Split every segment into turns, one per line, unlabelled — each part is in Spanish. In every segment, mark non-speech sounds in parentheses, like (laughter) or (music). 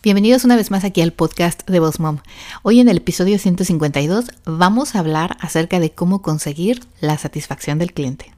Bienvenidos una vez más aquí al podcast de Boss Mom. Hoy en el episodio 152 vamos a hablar acerca de cómo conseguir la satisfacción del cliente.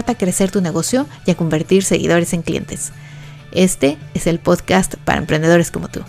a crecer tu negocio y a convertir seguidores en clientes. Este es el podcast para emprendedores como tú.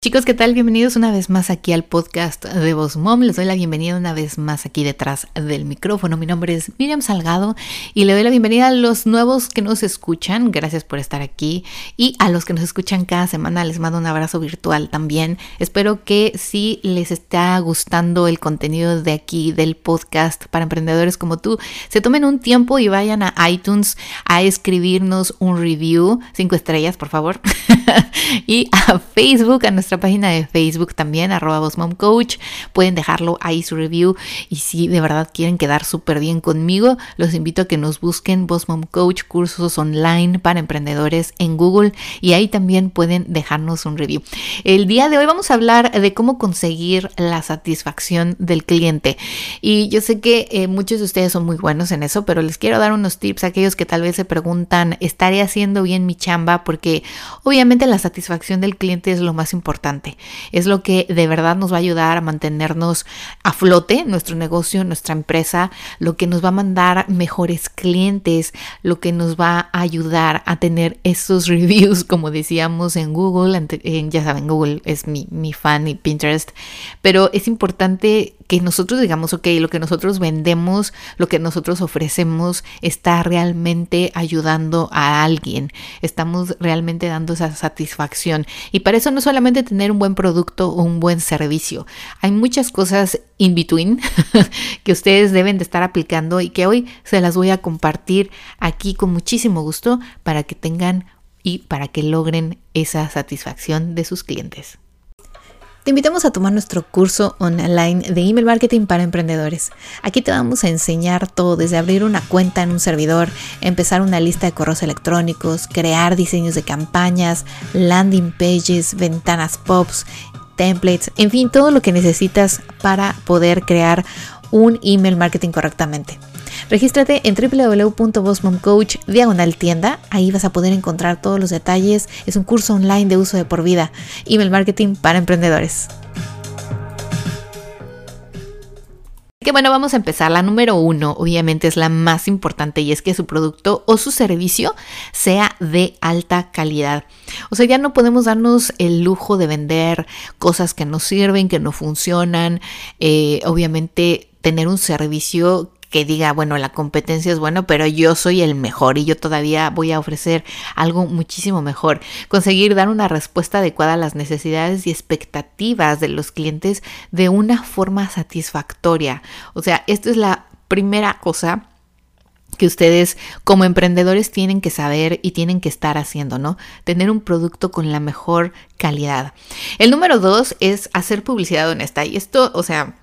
Chicos, ¿qué tal? Bienvenidos una vez más aquí al podcast de Voz Mom. Les doy la bienvenida una vez más aquí detrás del micrófono. Mi nombre es Miriam Salgado y le doy la bienvenida a los nuevos que nos escuchan. Gracias por estar aquí. Y a los que nos escuchan cada semana les mando un abrazo virtual también. Espero que si les está gustando el contenido de aquí del podcast para emprendedores como tú, se tomen un tiempo y vayan a iTunes a escribirnos un review. Cinco estrellas, por favor. (laughs) y a Facebook, a nuestra nuestra página de Facebook también, arroba Coach. Pueden dejarlo ahí su review. Y si de verdad quieren quedar súper bien conmigo, los invito a que nos busquen Boss Mom Coach, cursos online para emprendedores en Google. Y ahí también pueden dejarnos un review. El día de hoy vamos a hablar de cómo conseguir la satisfacción del cliente. Y yo sé que eh, muchos de ustedes son muy buenos en eso, pero les quiero dar unos tips a aquellos que tal vez se preguntan, ¿estaré haciendo bien mi chamba? Porque obviamente la satisfacción del cliente es lo más importante es lo que de verdad nos va a ayudar a mantenernos a flote, nuestro negocio, nuestra empresa, lo que nos va a mandar mejores clientes, lo que nos va a ayudar a tener esos (laughs) reviews, como decíamos en Google, ya saben, Google es mi, mi fan y Pinterest, pero es importante que nosotros digamos, ok, lo que nosotros vendemos, lo que nosotros ofrecemos está realmente ayudando a alguien, estamos realmente dando esa satisfacción. Y para eso no solamente tener un buen producto o un buen servicio, hay muchas cosas in between (laughs) que ustedes deben de estar aplicando y que hoy se las voy a compartir aquí con muchísimo gusto para que tengan y para que logren esa satisfacción de sus clientes. Te invitamos a tomar nuestro curso online de email marketing para emprendedores. Aquí te vamos a enseñar todo, desde abrir una cuenta en un servidor, empezar una lista de correos electrónicos, crear diseños de campañas, landing pages, ventanas pops, templates, en fin, todo lo que necesitas para poder crear un email marketing correctamente. Regístrate en www.bossmomcoach diagonal tienda. Ahí vas a poder encontrar todos los detalles. Es un curso online de uso de por vida. Email marketing para emprendedores. que bueno, vamos a empezar. La número uno, obviamente, es la más importante y es que su producto o su servicio sea de alta calidad. O sea, ya no podemos darnos el lujo de vender cosas que no sirven, que no funcionan. Eh, obviamente, tener un servicio que diga, bueno, la competencia es bueno, pero yo soy el mejor y yo todavía voy a ofrecer algo muchísimo mejor. Conseguir dar una respuesta adecuada a las necesidades y expectativas de los clientes de una forma satisfactoria. O sea, esto es la primera cosa que ustedes como emprendedores tienen que saber y tienen que estar haciendo, ¿no? Tener un producto con la mejor calidad. El número dos es hacer publicidad honesta. Y esto, o sea,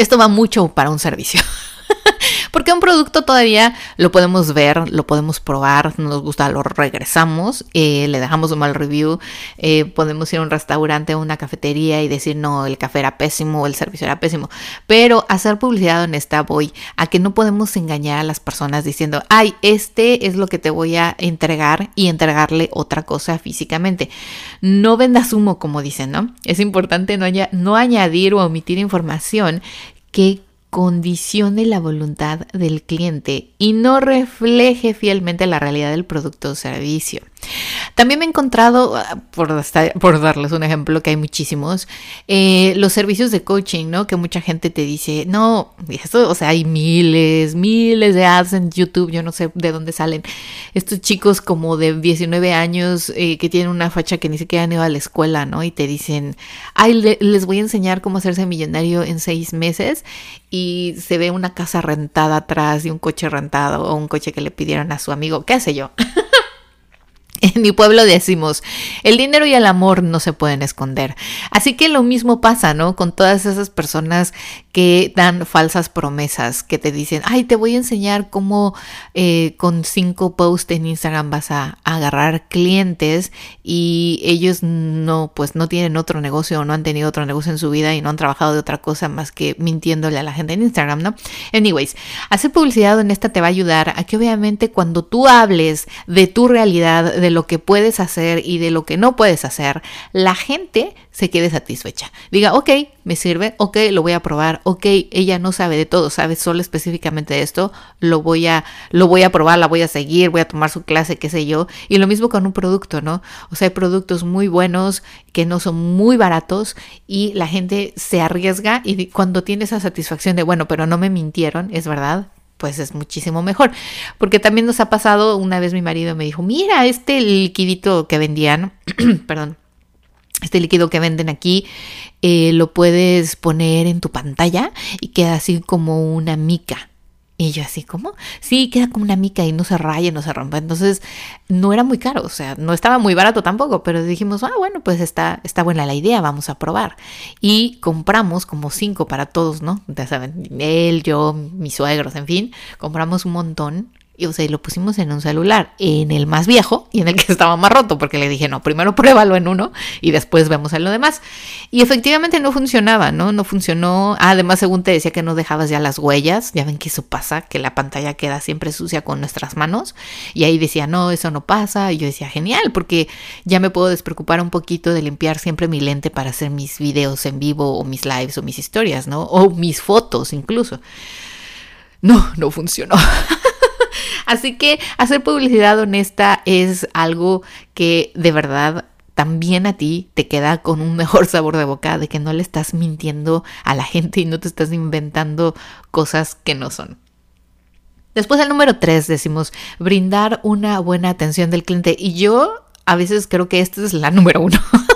esto va mucho para un servicio. (laughs) Porque un producto todavía lo podemos ver, lo podemos probar, no nos gusta, lo regresamos, eh, le dejamos un mal review, eh, podemos ir a un restaurante o una cafetería y decir, no, el café era pésimo, el servicio era pésimo. Pero hacer publicidad honesta voy a que no podemos engañar a las personas diciendo, ay, este es lo que te voy a entregar y entregarle otra cosa físicamente. No vendas humo, como dicen, ¿no? Es importante no añadir o omitir información que condicione la voluntad del cliente y no refleje fielmente la realidad del producto o servicio. También me he encontrado, ah, por, por darles un ejemplo, que hay muchísimos, eh, los servicios de coaching, ¿no? Que mucha gente te dice, no, esto, o sea, hay miles, miles de ads en YouTube, yo no sé de dónde salen. Estos chicos como de 19 años eh, que tienen una facha que ni siquiera han ido a la escuela, ¿no? Y te dicen, ay, les voy a enseñar cómo hacerse millonario en seis meses y se ve una casa rentada atrás y un coche rentado o un coche que le pidieron a su amigo, qué sé yo. (laughs) (laughs) En mi pueblo decimos, el dinero y el amor no se pueden esconder. Así que lo mismo pasa, ¿no? Con todas esas personas que dan falsas promesas, que te dicen, ay, te voy a enseñar cómo eh, con cinco posts en Instagram vas a, agarrar clientes y ellos no, pues no tienen otro negocio o no han tenido otro negocio en su vida y no han trabajado de otra cosa más que mintiéndole a la gente en Instagram, ¿no? Anyways, hacer publicidad honesta te va a ayudar a que obviamente cuando tú hables de tu realidad, de lo que puedes hacer y de lo que no puedes hacer, la gente se quede satisfecha. Diga, ok, me sirve, ok, lo voy a probar, ok, ella no sabe de todo, sabe solo específicamente de esto, lo voy a, lo voy a probar, la voy a seguir, voy a tomar su clase, qué sé yo. Y lo mismo con un producto, ¿no? O sea, hay productos muy buenos que no son muy baratos y la gente se arriesga y cuando tiene esa satisfacción de, bueno, pero no me mintieron, es verdad, pues es muchísimo mejor. Porque también nos ha pasado, una vez mi marido me dijo, mira, este liquidito que vendían, (clears throat) perdón, este líquido que venden aquí, eh, lo puedes poner en tu pantalla y queda así como una mica. Y yo así como, sí, queda como una mica y no se raya, no se rompe. Entonces no era muy caro, o sea, no estaba muy barato tampoco, pero dijimos, ah, bueno, pues está, está buena la idea, vamos a probar. Y compramos como cinco para todos, ¿no? Ya saben, él, yo, mis suegros, en fin, compramos un montón y, o sea, lo pusimos en un celular, en el más viejo y en el que (laughs) estaba más roto, porque le dije, no, primero pruébalo en uno y después vemos en lo demás. Y efectivamente no funcionaba, ¿no? No funcionó. además, según te decía que no dejabas ya las huellas, ya ven que eso pasa, que la pantalla queda siempre sucia con nuestras manos. Y ahí decía, no, eso no pasa. Y yo decía, genial, porque ya me puedo despreocupar un poquito de limpiar siempre mi lente para hacer mis videos en vivo o mis lives o mis historias, ¿no? O mis fotos incluso. No, no funcionó. (laughs) Así que hacer publicidad honesta es algo que de verdad también a ti te queda con un mejor (laughs) sabor de boca de que no le estás mintiendo a la gente y no te estás inventando cosas que no son. Después el número tres decimos brindar una buena atención del cliente y yo a veces creo que esta es la número uno. (laughs)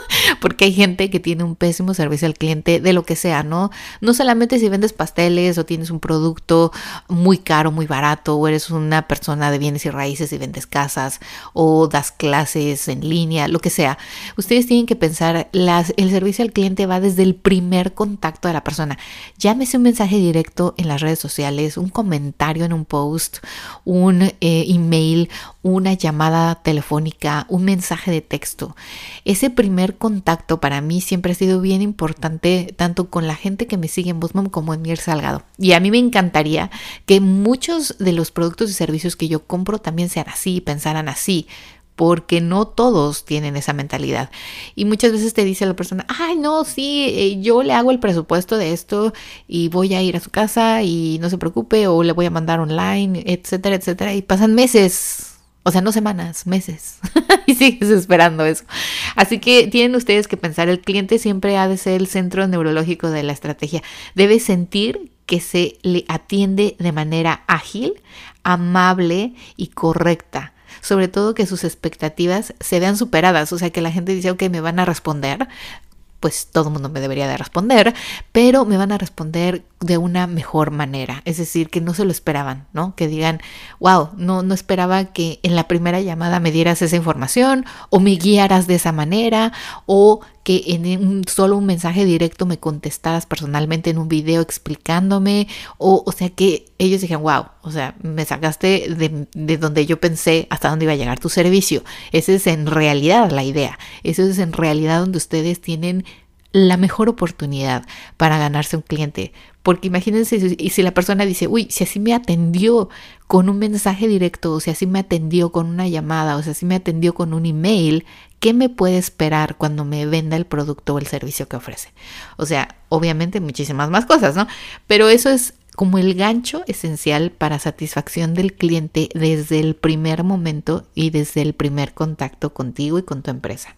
porque hay gente que tiene un pésimo servicio al cliente de lo que sea, ¿no? No solamente si vendes pasteles o tienes un producto muy caro, muy barato, o eres una persona de bienes y raíces y vendes casas, o das clases en línea, lo que sea. Ustedes tienen que pensar, el servicio al cliente va desde el primer contacto de la persona. Llámese un mensaje directo en las redes sociales, un comentario en un post, un eh, email, una llamada telefónica, un mensaje de texto. Ese primer contacto para mí siempre ha sido bien importante, tanto con la gente que me sigue en Bosmom como en Mier Salgado. Y a mí me encantaría que muchos de los productos y servicios que yo compro también sean así, pensaran así porque no todos tienen esa mentalidad. Y muchas veces te dice la persona, ay, no, sí, eh, yo le hago el presupuesto de esto y voy a ir a su casa y no se preocupe o le voy a mandar online, etcétera, etcétera. Y pasan meses o sea, no semanas, meses. (laughs) y sigues esperando eso. Así que tienen ustedes que pensar, el cliente siempre ha de ser el centro neurológico de la estrategia. Debe sentir que se le atiende de manera ágil, amable y correcta. Sobre todo que sus expectativas se vean superadas, o sea, que la gente dice, ok, me van a responder, pues todo el mundo me debería de responder, pero me van a responder de una mejor manera, es decir, que no se lo esperaban, ¿no? Que digan, wow, no, no esperaba que en la primera llamada me dieras esa información o me guiaras de esa manera o que en un, solo un mensaje directo me contestaras personalmente en un video explicándome o, o sea que ellos dijeron, wow, o sea, me sacaste de, de donde yo pensé hasta dónde iba a llegar tu servicio. Esa es en realidad la idea, eso es en realidad donde ustedes tienen la mejor oportunidad para ganarse un cliente. Porque imagínense si, si la persona dice, uy, si así me atendió con un mensaje directo, o si así me atendió con una llamada, o si así me atendió con un email, ¿qué me puede esperar cuando me venda el producto o el servicio que ofrece? O sea, obviamente muchísimas más cosas, ¿no? Pero eso es como el gancho esencial para satisfacción del cliente desde el primer momento y desde el primer contacto contigo y con tu empresa.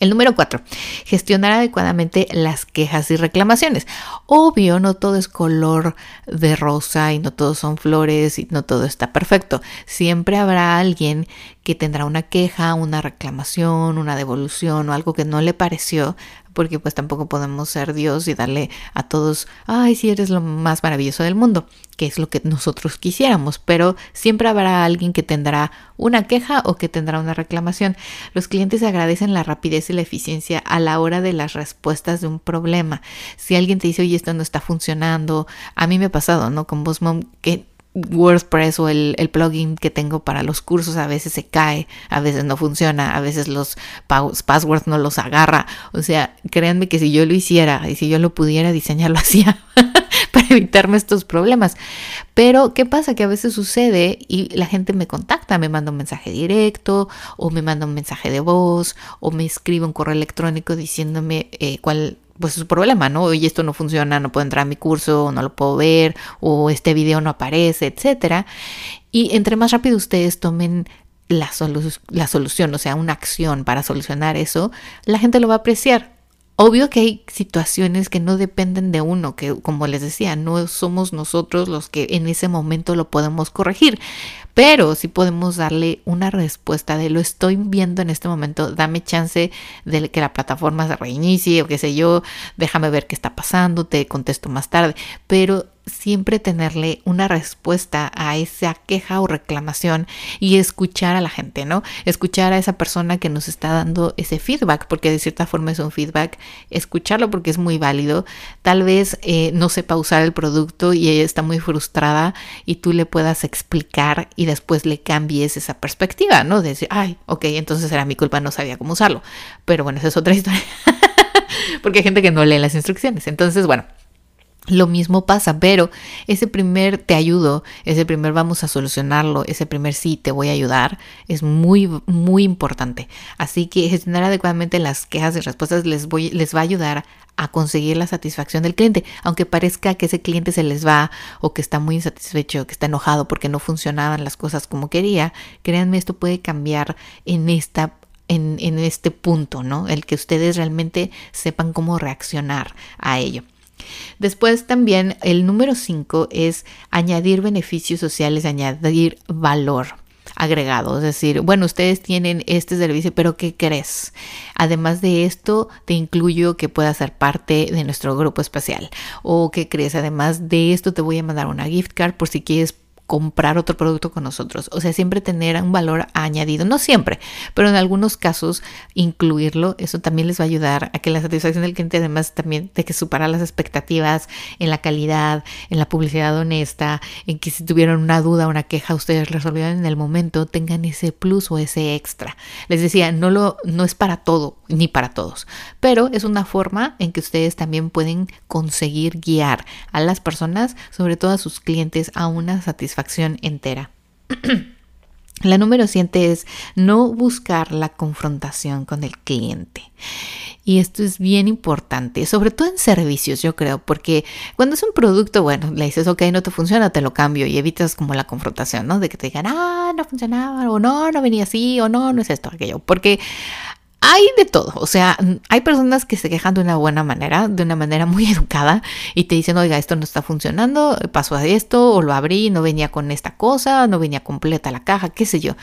El número cuatro, gestionar adecuadamente las quejas y reclamaciones. Obvio, no todo es color de rosa y no todos son flores y no todo está perfecto. Siempre habrá alguien que tendrá una queja, una reclamación, una devolución o algo que no le pareció, porque pues tampoco podemos ser Dios y darle a todos, ay, si eres lo más maravilloso del mundo, que es lo que nosotros quisiéramos, pero siempre habrá alguien que tendrá una queja o que tendrá una reclamación. Los clientes agradecen la rapidez y la eficiencia a la hora de las respuestas de un problema. Si alguien te dice, oye, esto no está funcionando, a mí me ha pasado, ¿no? Con Mom, que WordPress o el, plugin que tengo para los cursos a veces se cae, a veces no funciona, a veces los passwords no los agarra. O sea, créanme que si yo lo hiciera y si yo lo pudiera diseñar, (laughs) lo hacía (laughs) para evitarme estos problemas. Pero, ¿qué pasa? Que a veces sucede y la gente me contacta, me manda un mensaje directo o me manda un mensaje de voz o me escribe un correo electrónico diciéndome eh, cuál pues es su problema, ¿no? Oye, esto no funciona, no puedo entrar a mi curso, no lo puedo ver, o este video no aparece, etcétera. Y entre más rápido ustedes tomen la, la solución, o sea, una acción para solucionar eso, la gente lo va a apreciar. Obvio que hay situaciones que no dependen de uno, que como les decía, no somos nosotros los que en ese momento lo podemos corregir, pero sí podemos darle una respuesta de lo estoy viendo en este momento, dame chance de que la plataforma se reinicie o qué sé yo, déjame ver qué está pasando, te contesto más tarde, pero siempre tenerle una respuesta a esa queja o reclamación y escuchar a la gente, ¿no? Escuchar a esa persona que nos está dando ese feedback, porque de cierta forma es un feedback, escucharlo porque es muy válido. Tal vez eh, no sepa usar el producto y ella está muy frustrada y tú le puedas explicar después le cambies esa perspectiva, ¿no? De decir, ay, ok, entonces era mi culpa, no sabía cómo usarlo. Pero bueno, esa es otra (laughs) historia. porque hay gente que no lee las instrucciones. Entonces, bueno lo mismo pasa, pero ese primer te ayudo, ese primer vamos a solucionarlo, ese primer sí te voy a ayudar, es muy, muy importante. Así que gestionar adecuadamente las quejas y respuestas les, voy, les va a ayudar a conseguir la satisfacción del cliente, aunque parezca que ese cliente se les va o que está muy insatisfecho, que está enojado porque no funcionaban las cosas como quería, créanme, esto puede cambiar en esta en, en este punto, ¿no? El que ustedes realmente sepan cómo reaccionar a ello. Después también el número 5 es añadir beneficios sociales, añadir valor agregado, es decir, bueno, ustedes tienen este servicio, pero ¿qué crees? Además de esto, te incluyo que puedas ser parte de nuestro grupo especial. O ¿qué crees? Además de esto, te voy a mandar una gift card por si quieres comprar otro producto con nosotros. O sea, siempre tener un valor añadido. No siempre, pero en algunos casos incluirlo. Eso también les va a ayudar a que la satisfacción del cliente, además también de que supera las expectativas en la calidad, en la publicidad honesta, en que si tuvieron una duda, una queja, ustedes resolvieron en el momento, tengan ese plus o ese extra. Les decía, no, lo, no es para todo ni para todos, pero es una forma en que ustedes también pueden conseguir guiar a las personas, sobre todo a sus clientes, a una satisfacción entera. (clears throat) La número 7 es no buscar la confrontación con el cliente. Y esto es bien importante, sobre todo en servicios, yo creo, porque cuando es un producto, bueno, le dices, ok, no te funciona, te lo cambio y evitas como la confrontación, ¿no? De que te digan, ah, no funcionaba, o no, no venía así, o no, no es esto, aquello. Porque hay de todo, o sea, hay personas que se quejan de una buena manera, de una manera muy (laughs) educada y te dicen, oiga, esto no está funcionando, pasó a esto, o lo abrí, no venía con esta cosa, no venía completa la caja, qué sé yo.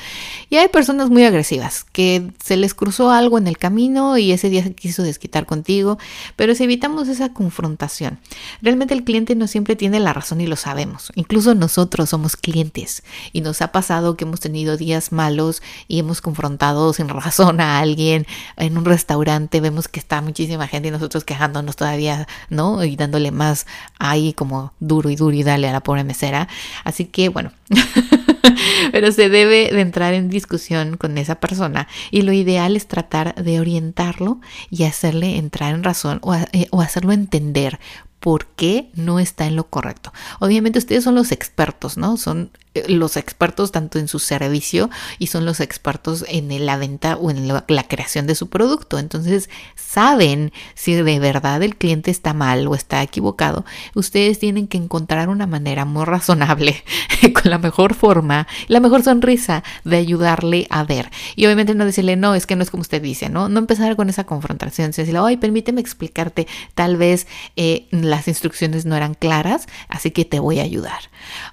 Y hay personas muy agresivas que se les cruzó algo en el camino y ese día se quiso desquitar contigo, pero si evitamos esa confrontación, realmente el cliente no siempre tiene la razón y lo sabemos, incluso nosotros somos clientes y nos ha pasado que hemos tenido días malos y hemos confrontado sin (laughs) razón a alguien en un restaurante vemos que está muchísima gente y nosotros quejándonos todavía, ¿no? Y dándole más ahí como duro y duro y dale a la pobre mesera. Así que bueno. (laughs) Pero se debe de entrar en discusión con esa persona y lo ideal es tratar de orientarlo y hacerle entrar en razón o, eh, o hacerlo entender por qué no está en lo correcto. Obviamente ustedes son los expertos, ¿no? Son eh, los expertos tanto en su servicio y son los expertos en la venta o en la, creación de su producto. Entonces saben si de verdad el cliente está mal o está equivocado. Ustedes tienen que encontrar una manera muy razonable, (laughs) con la mejor forma, la mejor sonrisa de ayudarle a ver. Y obviamente no decirle, no, es que no es como usted dice, ¿no? No empezar con esa confrontación, decirle, ay, permíteme explicarte, tal vez eh, las instrucciones no eran claras, así que te voy a ayudar.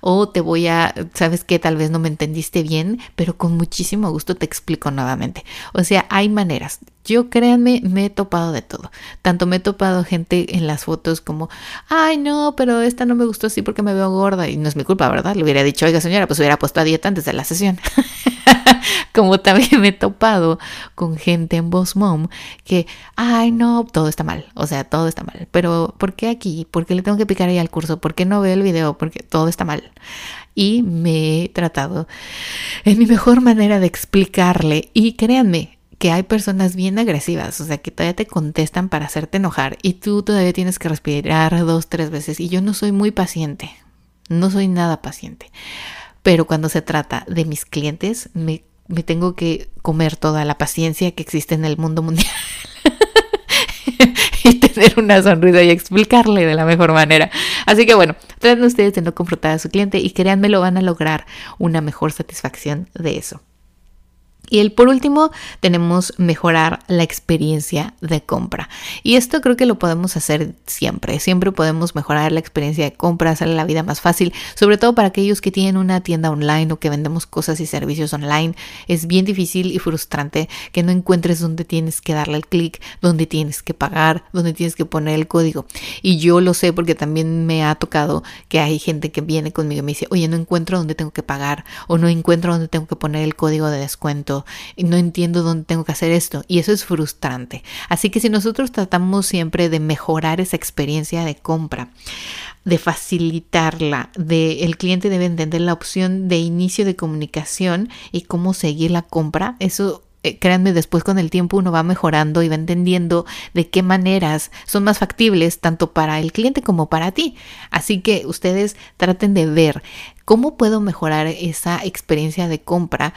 O te voy a sabes que tal vez no me entendiste bien, pero con muchísimo gusto te explico nuevamente. O sea, hay maneras. Yo créanme, me he topado de todo. Tanto me he topado gente en las fotos como, ay no, pero esta no me gustó así porque me veo gorda. Y no es mi culpa, ¿verdad? Le hubiera dicho, oiga señora, pues hubiera puesto a dieta antes de la sesión. (laughs) como también me he topado con gente en Boss Mom que, ay no, todo está mal. O sea, todo está mal. Pero ¿por qué aquí? ¿Por qué le tengo que picar ahí al curso? ¿Por qué no veo el video? Porque todo está mal y me he tratado en mi mejor manera de explicarle. Y créanme, que hay personas bien agresivas, o sea, que todavía te contestan para hacerte enojar y tú todavía tienes que respirar dos, tres veces. Y yo no soy muy paciente, no soy nada paciente. Pero cuando se trata de mis clientes, me, tengo que comer toda la paciencia que existe en el mundo mundial. (laughs) y tener una sonrisa y explicarle de la mejor manera. Así que bueno, traten ustedes de no confrontar a su cliente y créanme, lo van a lograr una mejor satisfacción de eso. Y el por último tenemos mejorar la experiencia de compra. Y esto creo que lo podemos hacer siempre. Siempre podemos mejorar la experiencia de compra, hacerle la vida más fácil, sobre todo para aquellos que tienen una tienda online o que vendemos cosas y servicios online. Es bien difícil y frustrante que no encuentres dónde tienes que darle el clic, dónde tienes que pagar, dónde tienes que poner el código. Y yo lo sé porque también me ha tocado que hay gente que viene conmigo y me dice, oye, no encuentro dónde tengo que pagar o no encuentro dónde tengo que poner el código de descuento no entiendo dónde tengo que hacer esto y eso es frustrante. Así que si nosotros tratamos siempre de mejorar esa experiencia de compra, de facilitarla, de el cliente debe entender la opción de inicio de comunicación y cómo seguir la compra, eso eh, créanme, después con el tiempo uno va mejorando y va entendiendo de qué maneras son más factibles tanto para el cliente como para ti. Así que ustedes traten de ver cómo puedo mejorar esa experiencia de compra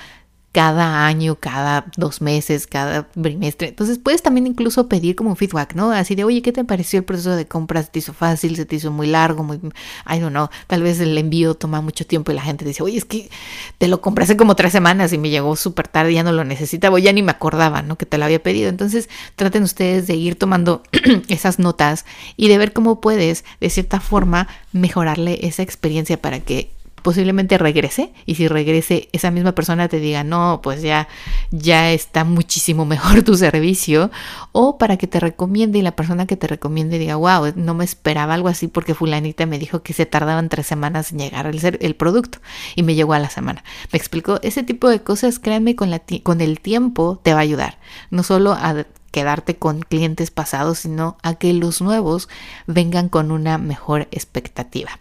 cada año, cada dos meses, cada trimestre. Entonces puedes también incluso pedir como feedback, ¿no? Así de, oye, ¿qué te pareció el proceso de compra? ¿Se te hizo fácil? ¿Se te hizo muy largo? Muy, I don't know. Tal vez el envío toma mucho tiempo y la gente dice, oye, es que te lo compré hace como tres semanas y me llegó súper tarde, ya no lo necesitaba, ya ni me acordaba, ¿no? Que te lo había pedido. Entonces traten ustedes de ir tomando (clears throat) esas notas y de ver cómo puedes, de cierta forma, mejorarle esa experiencia para que posiblemente regrese y si regrese esa misma persona te diga no pues ya ya está muchísimo mejor tu servicio o para que te recomiende y la persona que te recomiende diga wow no me esperaba algo así porque fulanita me dijo que se tardaban tres semanas en llegar el, el producto y me llegó a la semana me explico ese tipo de cosas créanme con la con el tiempo te va a ayudar. No solo a quedarte con clientes pasados sino a que los nuevos vengan con una mejor expectativa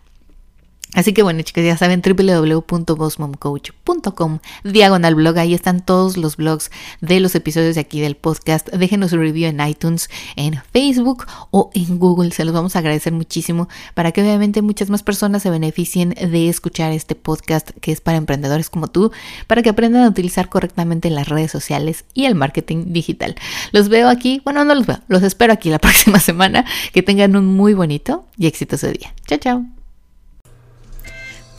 Así que bueno, chicos, ya saben, www.bossmomcoach.com, diagonal blog, ahí están todos los blogs de los episodios de aquí del podcast. Déjenos un review en iTunes, en Facebook o en Google, se los vamos a agradecer muchísimo para que obviamente muchas más personas se beneficien de escuchar este podcast que es para emprendedores como tú, para que aprendan a utilizar correctamente las redes sociales y el marketing digital. Los veo aquí, bueno, no los veo, los espero aquí la (laughs) próxima semana. Que tengan un muy bonito y exitoso día. Chao, chao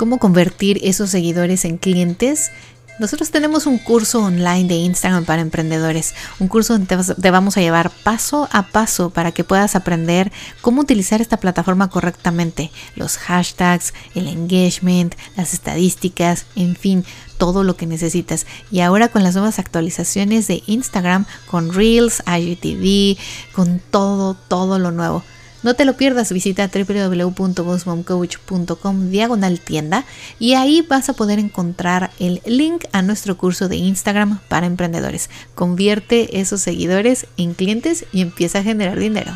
cómo convertir esos seguidores en clientes, nosotros tenemos un curso online de Instagram para emprendedores, un curso donde te vamos a llevar paso a paso para que puedas aprender cómo utilizar esta plataforma correctamente, los hashtags, el engagement, las estadísticas, en fin, todo lo que necesitas. Y ahora con las nuevas actualizaciones de Instagram, con Reels, IGTV, con todo, todo lo nuevo. No te lo pierdas, visita www.bossmomcoach.com diagonal tienda y ahí vas a poder encontrar el link a nuestro curso de Instagram para emprendedores. Convierte esos seguidores en clientes y empieza a generar dinero.